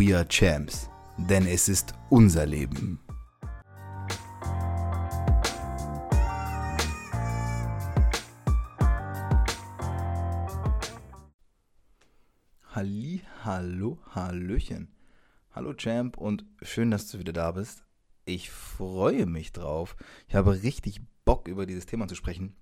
We are Champs, denn es ist unser Leben. Halli, hallo, hallöchen. Hallo Champ und schön, dass du wieder da bist. Ich freue mich drauf. Ich habe richtig Bock, über dieses Thema zu sprechen.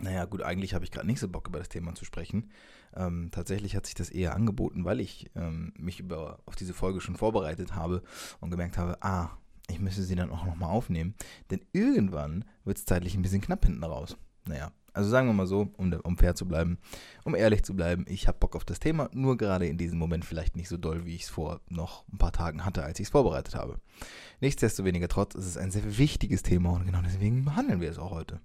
Naja, gut, eigentlich habe ich gerade nicht so Bock, über das Thema zu sprechen. Ähm, tatsächlich hat sich das eher angeboten, weil ich ähm, mich über, auf diese Folge schon vorbereitet habe und gemerkt habe, ah, ich müsste sie dann auch nochmal aufnehmen. Denn irgendwann wird es zeitlich ein bisschen knapp hinten raus. Naja, also sagen wir mal so, um, um fair zu bleiben, um ehrlich zu bleiben, ich habe Bock auf das Thema, nur gerade in diesem Moment vielleicht nicht so doll, wie ich es vor noch ein paar Tagen hatte, als ich es vorbereitet habe. Nichtsdestoweniger trotz ist es ein sehr wichtiges Thema und genau deswegen behandeln wir es auch heute.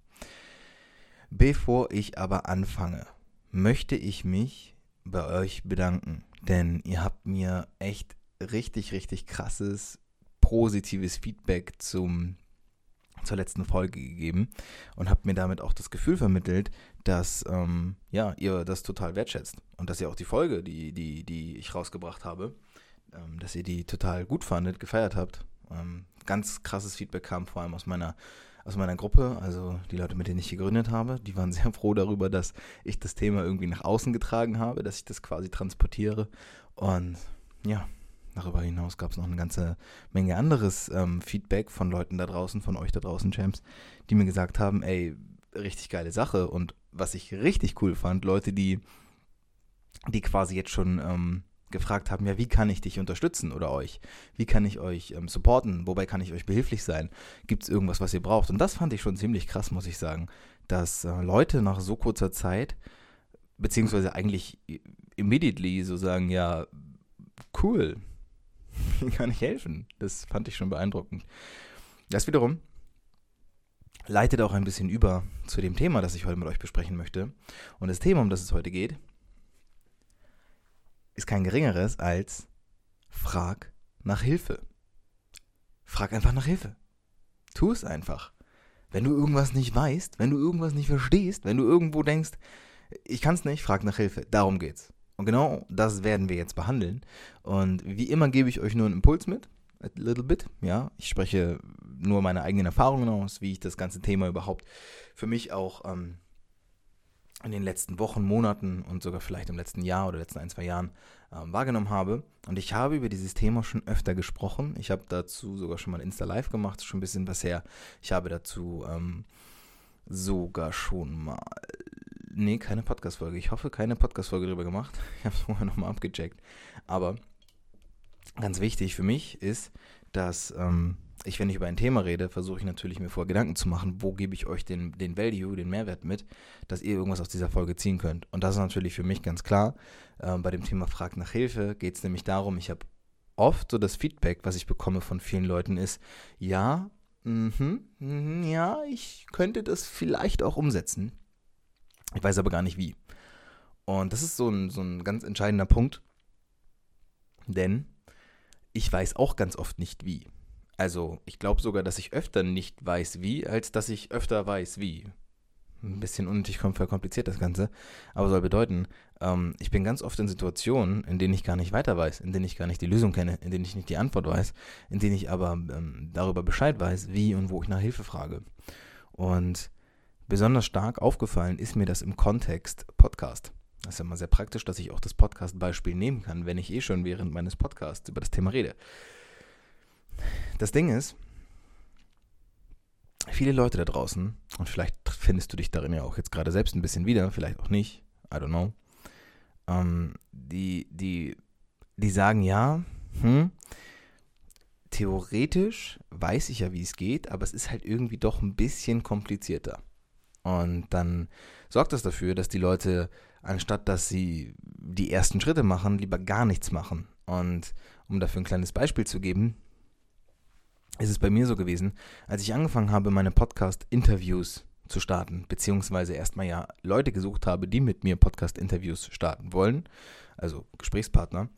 Bevor ich aber anfange, möchte ich mich bei euch bedanken, denn ihr habt mir echt richtig, richtig krasses, positives Feedback zum, zur letzten Folge gegeben und habt mir damit auch das Gefühl vermittelt, dass ähm, ja, ihr das total wertschätzt und dass ihr auch die Folge, die, die, die ich rausgebracht habe, ähm, dass ihr die total gut fandet, gefeiert habt. Ähm, ganz krasses Feedback kam vor allem aus meiner aus meiner Gruppe, also die Leute, mit denen ich gegründet habe, die waren sehr froh darüber, dass ich das Thema irgendwie nach außen getragen habe, dass ich das quasi transportiere. Und ja, darüber hinaus gab es noch eine ganze Menge anderes ähm, Feedback von Leuten da draußen, von euch da draußen, Champs, die mir gesagt haben, ey, richtig geile Sache. Und was ich richtig cool fand, Leute, die, die quasi jetzt schon ähm, gefragt haben, ja, wie kann ich dich unterstützen oder euch? Wie kann ich euch ähm, supporten? Wobei kann ich euch behilflich sein? Gibt es irgendwas, was ihr braucht? Und das fand ich schon ziemlich krass, muss ich sagen, dass äh, Leute nach so kurzer Zeit, beziehungsweise eigentlich immediately so sagen, ja, cool, wie kann ich helfen? Das fand ich schon beeindruckend. Das wiederum leitet auch ein bisschen über zu dem Thema, das ich heute mit euch besprechen möchte. Und das Thema, um das es heute geht, ist kein geringeres als frag nach Hilfe. Frag einfach nach Hilfe. Tu es einfach. Wenn du irgendwas nicht weißt, wenn du irgendwas nicht verstehst, wenn du irgendwo denkst, ich kann es nicht, frag nach Hilfe. Darum geht's. Und genau das werden wir jetzt behandeln. Und wie immer gebe ich euch nur einen Impuls mit. A little bit, ja. Ich spreche nur meine eigenen Erfahrungen aus, wie ich das ganze Thema überhaupt für mich auch ähm, in den letzten Wochen, Monaten und sogar vielleicht im letzten Jahr oder letzten ein, zwei Jahren ähm, wahrgenommen habe. Und ich habe über dieses Thema schon öfter gesprochen. Ich habe dazu sogar schon mal Insta Live gemacht, schon ein bisschen was her. Ich habe dazu ähm, sogar schon mal. Nee, keine Podcast-Folge. Ich hoffe, keine Podcast-Folge darüber gemacht. Ich habe es vorher nochmal abgecheckt. Aber ganz wichtig für mich ist, dass ähm, ich, wenn ich über ein Thema rede, versuche ich natürlich mir vor Gedanken zu machen, wo gebe ich euch den, den Value, den Mehrwert mit, dass ihr irgendwas aus dieser Folge ziehen könnt. Und das ist natürlich für mich ganz klar. Ähm, bei dem Thema Frag nach Hilfe geht es nämlich darum, ich habe oft so das Feedback, was ich bekomme von vielen Leuten, ist, ja, mh, mh, ja, ich könnte das vielleicht auch umsetzen. Ich weiß aber gar nicht wie. Und das ist so ein, so ein ganz entscheidender Punkt, denn ich weiß auch ganz oft nicht wie. Also, ich glaube sogar, dass ich öfter nicht weiß wie, als dass ich öfter weiß wie. Ein bisschen unnötig verkompliziert das Ganze, aber soll bedeuten, ähm, ich bin ganz oft in Situationen, in denen ich gar nicht weiter weiß, in denen ich gar nicht die Lösung kenne, in denen ich nicht die Antwort weiß, in denen ich aber ähm, darüber Bescheid weiß, wie und wo ich nach Hilfe frage. Und besonders stark aufgefallen ist mir das im Kontext Podcast. Das ist ja immer sehr praktisch, dass ich auch das Podcast-Beispiel nehmen kann, wenn ich eh schon während meines Podcasts über das Thema rede. Das Ding ist, viele Leute da draußen, und vielleicht findest du dich darin ja auch jetzt gerade selbst ein bisschen wieder, vielleicht auch nicht, I don't know, ähm, die, die, die sagen, ja, hm, theoretisch weiß ich ja, wie es geht, aber es ist halt irgendwie doch ein bisschen komplizierter. Und dann sorgt das dafür, dass die Leute, anstatt dass sie die ersten Schritte machen, lieber gar nichts machen. Und um dafür ein kleines Beispiel zu geben, ist es bei mir so gewesen, als ich angefangen habe, meine Podcast-Interviews zu starten, beziehungsweise erstmal ja Leute gesucht habe, die mit mir Podcast-Interviews starten wollen, also Gesprächspartner,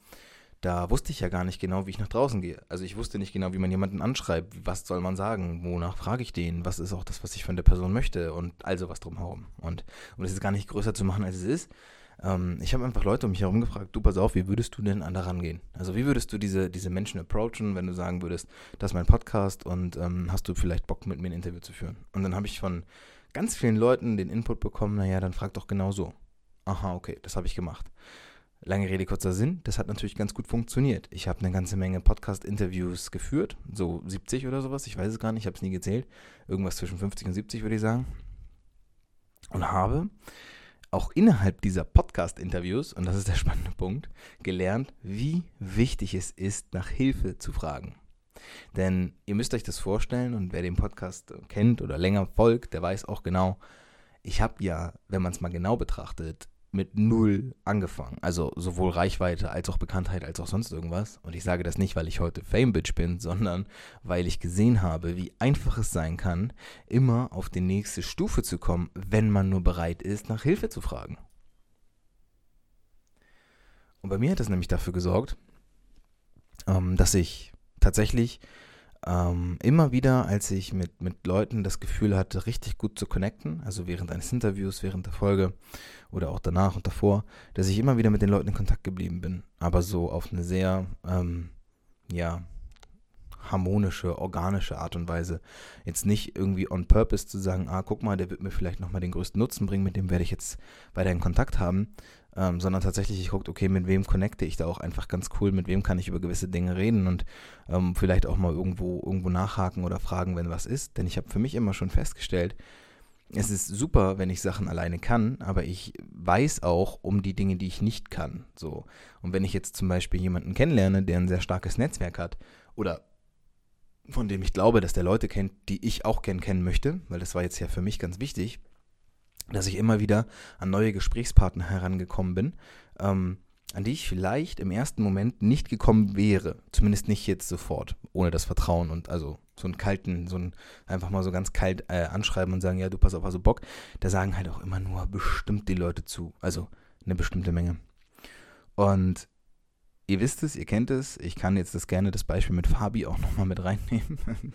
da wusste ich ja gar nicht genau, wie ich nach draußen gehe. Also ich wusste nicht genau, wie man jemanden anschreibt, was soll man sagen, wonach frage ich den, was ist auch das, was ich von der Person möchte und also was drumherum. Und um das jetzt gar nicht größer zu machen, als es ist, ähm, ich habe einfach Leute um mich herum gefragt, du pass auf, wie würdest du denn an daran gehen? Also wie würdest du diese, diese Menschen approachen, wenn du sagen würdest, das ist mein Podcast und ähm, hast du vielleicht Bock mit mir ein Interview zu führen? Und dann habe ich von ganz vielen Leuten den Input bekommen, naja, dann frag doch genau so. Aha, okay, das habe ich gemacht. Lange Rede, kurzer Sinn, das hat natürlich ganz gut funktioniert. Ich habe eine ganze Menge Podcast-Interviews geführt, so 70 oder sowas, ich weiß es gar nicht, ich habe es nie gezählt. Irgendwas zwischen 50 und 70 würde ich sagen. Und habe auch innerhalb dieser Podcast-Interviews, und das ist der spannende Punkt, gelernt, wie wichtig es ist, nach Hilfe zu fragen. Denn ihr müsst euch das vorstellen, und wer den Podcast kennt oder länger folgt, der weiß auch genau, ich habe ja, wenn man es mal genau betrachtet, mit null angefangen. Also sowohl Reichweite als auch Bekanntheit als auch sonst irgendwas. Und ich sage das nicht, weil ich heute Fame-Bitch bin, sondern weil ich gesehen habe, wie einfach es sein kann, immer auf die nächste Stufe zu kommen, wenn man nur bereit ist, nach Hilfe zu fragen. Und bei mir hat das nämlich dafür gesorgt, ähm, dass ich tatsächlich ähm, immer wieder, als ich mit, mit Leuten das Gefühl hatte, richtig gut zu connecten, also während eines Interviews, während der Folge oder auch danach und davor, dass ich immer wieder mit den Leuten in Kontakt geblieben bin. Aber so auf eine sehr, ähm, ja, harmonische, organische Art und Weise. Jetzt nicht irgendwie on purpose zu sagen, ah, guck mal, der wird mir vielleicht nochmal den größten Nutzen bringen, mit dem werde ich jetzt weiter in Kontakt haben, ähm, sondern tatsächlich ich gucke, okay, mit wem connecte ich da auch einfach ganz cool, mit wem kann ich über gewisse Dinge reden und ähm, vielleicht auch mal irgendwo, irgendwo nachhaken oder fragen, wenn was ist. Denn ich habe für mich immer schon festgestellt, es ist super, wenn ich Sachen alleine kann, aber ich weiß auch um die Dinge, die ich nicht kann. So. Und wenn ich jetzt zum Beispiel jemanden kennenlerne, der ein sehr starkes Netzwerk hat oder von dem ich glaube, dass der Leute kennt, die ich auch gern kennen möchte, weil das war jetzt ja für mich ganz wichtig, dass ich immer wieder an neue Gesprächspartner herangekommen bin, ähm, an die ich vielleicht im ersten Moment nicht gekommen wäre. Zumindest nicht jetzt sofort, ohne das Vertrauen und also so einen kalten, so ein einfach mal so ganz kalt äh, anschreiben und sagen, ja, du pass auf, also Bock. Da sagen halt auch immer nur bestimmt die Leute zu. Also eine bestimmte Menge. Und ihr wisst es, ihr kennt es. Ich kann jetzt das gerne das Beispiel mit Fabi auch nochmal mit reinnehmen.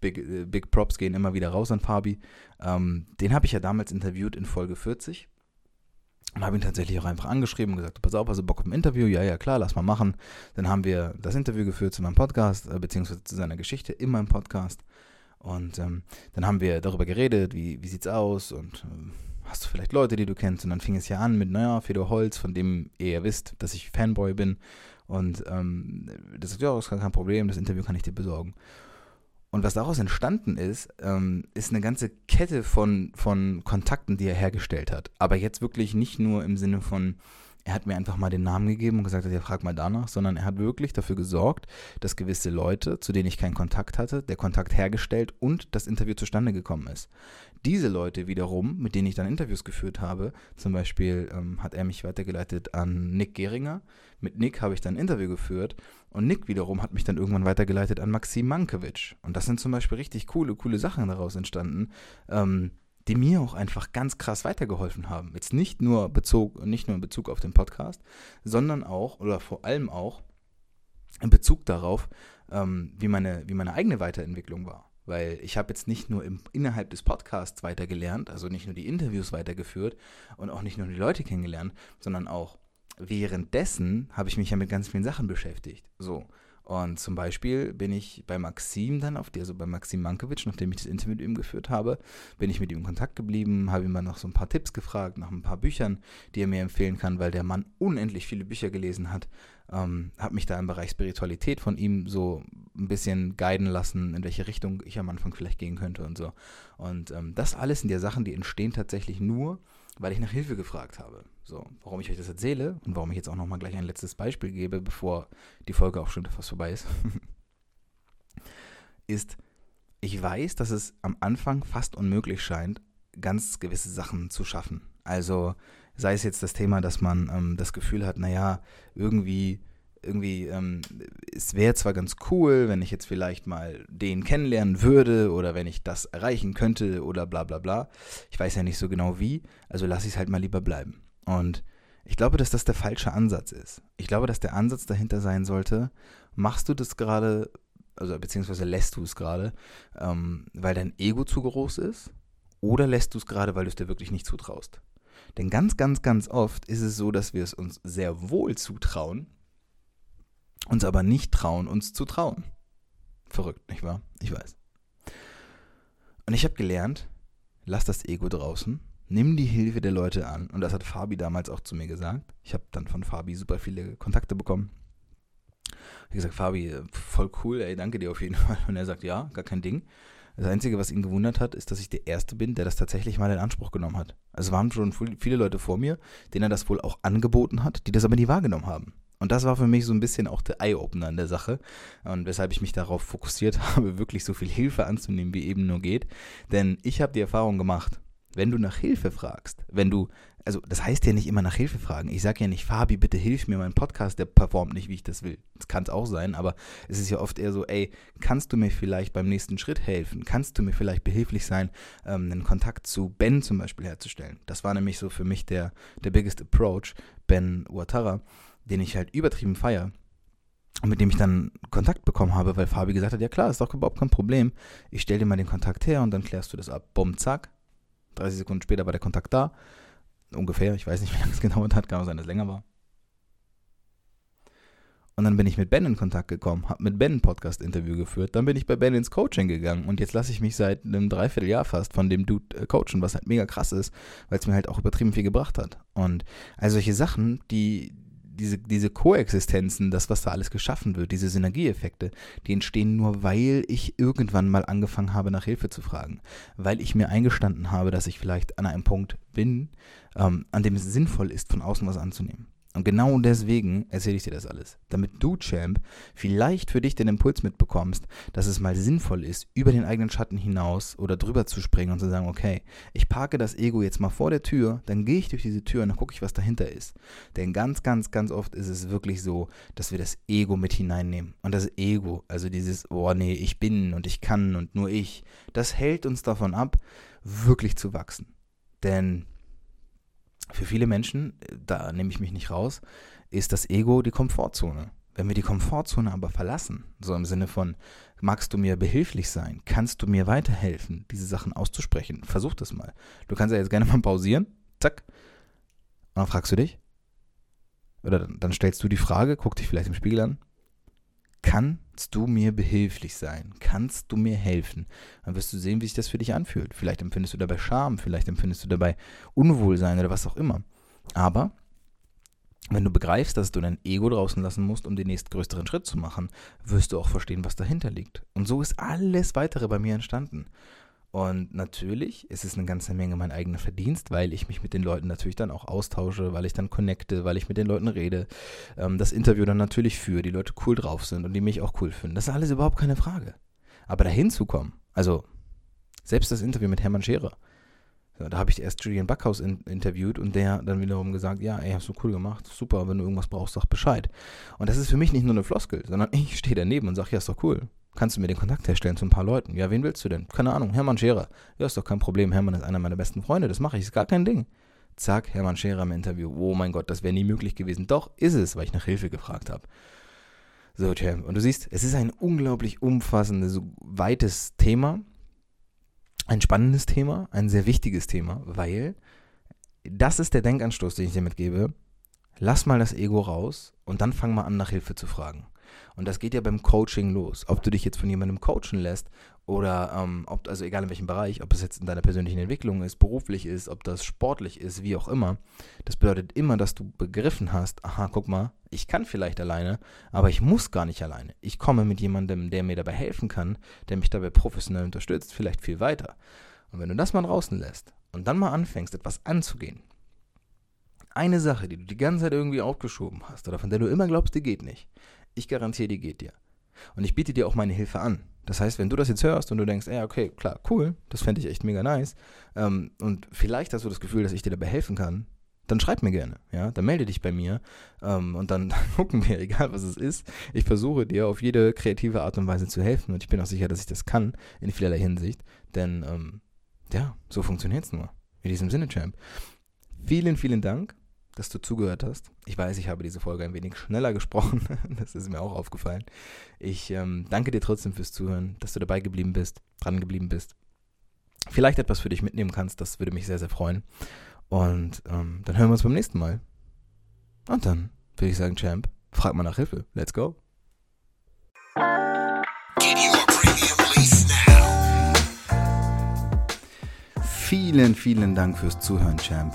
big, äh, big Props gehen immer wieder raus an Fabi. Ähm, den habe ich ja damals interviewt in Folge 40. Und habe ihn tatsächlich auch einfach angeschrieben und gesagt, pass auf, hast du Bock auf ein Interview? Ja, ja, klar, lass mal machen. Dann haben wir das Interview geführt zu meinem Podcast, äh, beziehungsweise zu seiner Geschichte in meinem Podcast. Und ähm, dann haben wir darüber geredet, wie, wie sieht's aus und äh, hast du vielleicht Leute, die du kennst? Und dann fing es ja an mit, naja, Fedor Holz, von dem ihr ja wisst, dass ich Fanboy bin. Und ähm, das ist ja, ist kein Problem, das Interview kann ich dir besorgen. Und was daraus entstanden ist, ähm, ist eine ganze Kette von, von Kontakten, die er hergestellt hat. Aber jetzt wirklich nicht nur im Sinne von, er hat mir einfach mal den Namen gegeben und gesagt, ja, frag mal danach, sondern er hat wirklich dafür gesorgt, dass gewisse Leute, zu denen ich keinen Kontakt hatte, der Kontakt hergestellt und das Interview zustande gekommen ist. Diese Leute wiederum, mit denen ich dann Interviews geführt habe, zum Beispiel ähm, hat er mich weitergeleitet an Nick Geringer. Mit Nick habe ich dann ein Interview geführt und Nick wiederum hat mich dann irgendwann weitergeleitet an Maxim Mankiewicz. Und das sind zum Beispiel richtig coole, coole Sachen daraus entstanden. Ähm, die mir auch einfach ganz krass weitergeholfen haben. Jetzt nicht nur, Bezug, nicht nur in Bezug auf den Podcast, sondern auch oder vor allem auch in Bezug darauf, ähm, wie, meine, wie meine eigene Weiterentwicklung war. Weil ich habe jetzt nicht nur im, innerhalb des Podcasts weitergelernt, also nicht nur die Interviews weitergeführt und auch nicht nur die Leute kennengelernt, sondern auch währenddessen habe ich mich ja mit ganz vielen Sachen beschäftigt. So. Und zum Beispiel bin ich bei Maxim dann auf die, also bei Maxim Mankiewicz, nachdem ich das Interview mit ihm geführt habe, bin ich mit ihm in Kontakt geblieben, habe ihm mal noch so ein paar Tipps gefragt, nach ein paar Büchern, die er mir empfehlen kann, weil der Mann unendlich viele Bücher gelesen hat. Ähm, habe mich da im Bereich Spiritualität von ihm so ein bisschen guiden lassen, in welche Richtung ich am Anfang vielleicht gehen könnte und so. Und ähm, das alles sind ja Sachen, die entstehen tatsächlich nur, weil ich nach Hilfe gefragt habe. So, warum ich euch das erzähle und warum ich jetzt auch nochmal gleich ein letztes Beispiel gebe, bevor die Folge auch schon fast vorbei ist, ist, ich weiß, dass es am Anfang fast unmöglich scheint, ganz gewisse Sachen zu schaffen. Also sei es jetzt das Thema, dass man ähm, das Gefühl hat, naja, irgendwie irgendwie, ähm, es wäre zwar ganz cool, wenn ich jetzt vielleicht mal den kennenlernen würde oder wenn ich das erreichen könnte oder bla bla bla. Ich weiß ja nicht so genau wie, also lasse ich es halt mal lieber bleiben. Und ich glaube, dass das der falsche Ansatz ist. Ich glaube, dass der Ansatz dahinter sein sollte, machst du das gerade, also beziehungsweise lässt du es gerade, ähm, weil dein Ego zu groß ist oder lässt du es gerade, weil du es dir wirklich nicht zutraust. Denn ganz, ganz, ganz oft ist es so, dass wir es uns sehr wohl zutrauen, uns aber nicht trauen, uns zu trauen. Verrückt, nicht wahr? Ich weiß. Und ich habe gelernt, lass das Ego draußen, nimm die Hilfe der Leute an. Und das hat Fabi damals auch zu mir gesagt. Ich habe dann von Fabi super viele Kontakte bekommen. Ich gesagt, Fabi, voll cool, ey, danke dir auf jeden Fall. Und er sagt, ja, gar kein Ding. Das Einzige, was ihn gewundert hat, ist, dass ich der Erste bin, der das tatsächlich mal in Anspruch genommen hat. Also waren schon viele Leute vor mir, denen er das wohl auch angeboten hat, die das aber nie wahrgenommen haben. Und das war für mich so ein bisschen auch der Eye-Opener in der Sache. Und weshalb ich mich darauf fokussiert habe, wirklich so viel Hilfe anzunehmen, wie eben nur geht. Denn ich habe die Erfahrung gemacht, wenn du nach Hilfe fragst, wenn du, also das heißt ja nicht immer nach Hilfe fragen. Ich sage ja nicht, Fabi, bitte hilf mir, mein Podcast, der performt nicht, wie ich das will. Das kann es auch sein, aber es ist ja oft eher so, ey, kannst du mir vielleicht beim nächsten Schritt helfen? Kannst du mir vielleicht behilflich sein, ähm, einen Kontakt zu Ben zum Beispiel herzustellen? Das war nämlich so für mich der, der biggest approach, Ben Uatara den ich halt übertrieben feier und mit dem ich dann Kontakt bekommen habe, weil Fabi gesagt hat, ja klar, ist doch überhaupt kein Problem. Ich stelle dir mal den Kontakt her und dann klärst du das ab. Bumm, zack. 30 Sekunden später war der Kontakt da. Ungefähr, ich weiß nicht, wie lange es gedauert hat, kann auch sein, dass es länger war. Und dann bin ich mit Ben in Kontakt gekommen, habe mit Ben ein Podcast-Interview geführt, dann bin ich bei Ben ins Coaching gegangen und jetzt lasse ich mich seit einem Dreivierteljahr fast von dem Dude äh, coachen, was halt mega krass ist, weil es mir halt auch übertrieben viel gebracht hat. Und all solche Sachen, die, diese, diese Koexistenzen, das, was da alles geschaffen wird, diese Synergieeffekte, die entstehen nur, weil ich irgendwann mal angefangen habe, nach Hilfe zu fragen. Weil ich mir eingestanden habe, dass ich vielleicht an einem Punkt bin, ähm, an dem es sinnvoll ist, von außen was anzunehmen. Und genau deswegen erzähle ich dir das alles. Damit du, Champ, vielleicht für dich den Impuls mitbekommst, dass es mal sinnvoll ist, über den eigenen Schatten hinaus oder drüber zu springen und zu sagen, okay, ich parke das Ego jetzt mal vor der Tür, dann gehe ich durch diese Tür und dann gucke ich, was dahinter ist. Denn ganz, ganz, ganz oft ist es wirklich so, dass wir das Ego mit hineinnehmen. Und das Ego, also dieses, oh nee, ich bin und ich kann und nur ich, das hält uns davon ab, wirklich zu wachsen. Denn für viele Menschen, da nehme ich mich nicht raus, ist das Ego die Komfortzone. Wenn wir die Komfortzone aber verlassen, so im Sinne von, magst du mir behilflich sein? Kannst du mir weiterhelfen, diese Sachen auszusprechen? Versuch das mal. Du kannst ja jetzt gerne mal pausieren. Zack. Und dann fragst du dich. Oder dann stellst du die Frage, guck dich vielleicht im Spiegel an. Kannst du mir behilflich sein? Kannst du mir helfen? Dann wirst du sehen, wie sich das für dich anfühlt. Vielleicht empfindest du dabei Scham, vielleicht empfindest du dabei Unwohlsein oder was auch immer. Aber wenn du begreifst, dass du dein Ego draußen lassen musst, um den nächstgrößeren Schritt zu machen, wirst du auch verstehen, was dahinter liegt. Und so ist alles weitere bei mir entstanden. Und natürlich ist es eine ganze Menge mein eigener Verdienst, weil ich mich mit den Leuten natürlich dann auch austausche, weil ich dann connecte, weil ich mit den Leuten rede, ähm, das Interview dann natürlich führe, die Leute cool drauf sind und die mich auch cool finden. Das ist alles überhaupt keine Frage. Aber dahin zu kommen, also selbst das Interview mit Hermann Scherer, da habe ich erst Julian Backhaus in, interviewt und der dann wiederum gesagt, ja, ey, hast du cool gemacht, super, wenn du irgendwas brauchst, sag Bescheid. Und das ist für mich nicht nur eine Floskel, sondern ich stehe daneben und sage, ja, ist doch cool. Kannst du mir den Kontakt herstellen zu ein paar Leuten? Ja, wen willst du denn? Keine Ahnung, Hermann Scherer. Ja, ist doch kein Problem, Hermann ist einer meiner besten Freunde, das mache ich, ist gar kein Ding. Zack, Hermann Scherer im Interview. Oh mein Gott, das wäre nie möglich gewesen. Doch, ist es, weil ich nach Hilfe gefragt habe. So, Champ. Und du siehst, es ist ein unglaublich umfassendes, weites Thema ein spannendes Thema, ein sehr wichtiges Thema, weil das ist der Denkanstoß, den ich dir mitgebe. Lass mal das Ego raus und dann fang mal an, nach Hilfe zu fragen. Und das geht ja beim Coaching los. Ob du dich jetzt von jemandem coachen lässt oder ähm, ob, also egal in welchem Bereich, ob es jetzt in deiner persönlichen Entwicklung ist, beruflich ist, ob das sportlich ist, wie auch immer. Das bedeutet immer, dass du begriffen hast, aha, guck mal, ich kann vielleicht alleine, aber ich muss gar nicht alleine. Ich komme mit jemandem, der mir dabei helfen kann, der mich dabei professionell unterstützt, vielleicht viel weiter. Und wenn du das mal draußen lässt und dann mal anfängst, etwas anzugehen, eine Sache, die du die ganze Zeit irgendwie aufgeschoben hast oder von der du immer glaubst, die geht nicht, ich garantiere, die geht dir. Und ich biete dir auch meine Hilfe an. Das heißt, wenn du das jetzt hörst und du denkst, ja, okay, klar, cool, das fände ich echt mega nice, ähm, und vielleicht hast du das Gefühl, dass ich dir dabei helfen kann, dann schreib mir gerne, ja, dann melde dich bei mir ähm, und dann, gucken wir, egal was es ist. Ich versuche dir auf jede kreative Art und Weise zu helfen und ich bin auch sicher, dass ich das kann in vielerlei Hinsicht, denn ähm, ja, so funktioniert es nur. In diesem Sinne, Champ. Vielen, vielen Dank dass du zugehört hast. Ich weiß, ich habe diese Folge ein wenig schneller gesprochen. das ist mir auch aufgefallen. Ich ähm, danke dir trotzdem fürs Zuhören, dass du dabei geblieben bist, dran geblieben bist. Vielleicht etwas für dich mitnehmen kannst, das würde mich sehr, sehr freuen. Und ähm, dann hören wir uns beim nächsten Mal. Und dann würde ich sagen, Champ, frag mal nach Hilfe. Let's go. Vielen, vielen Dank fürs Zuhören, Champ.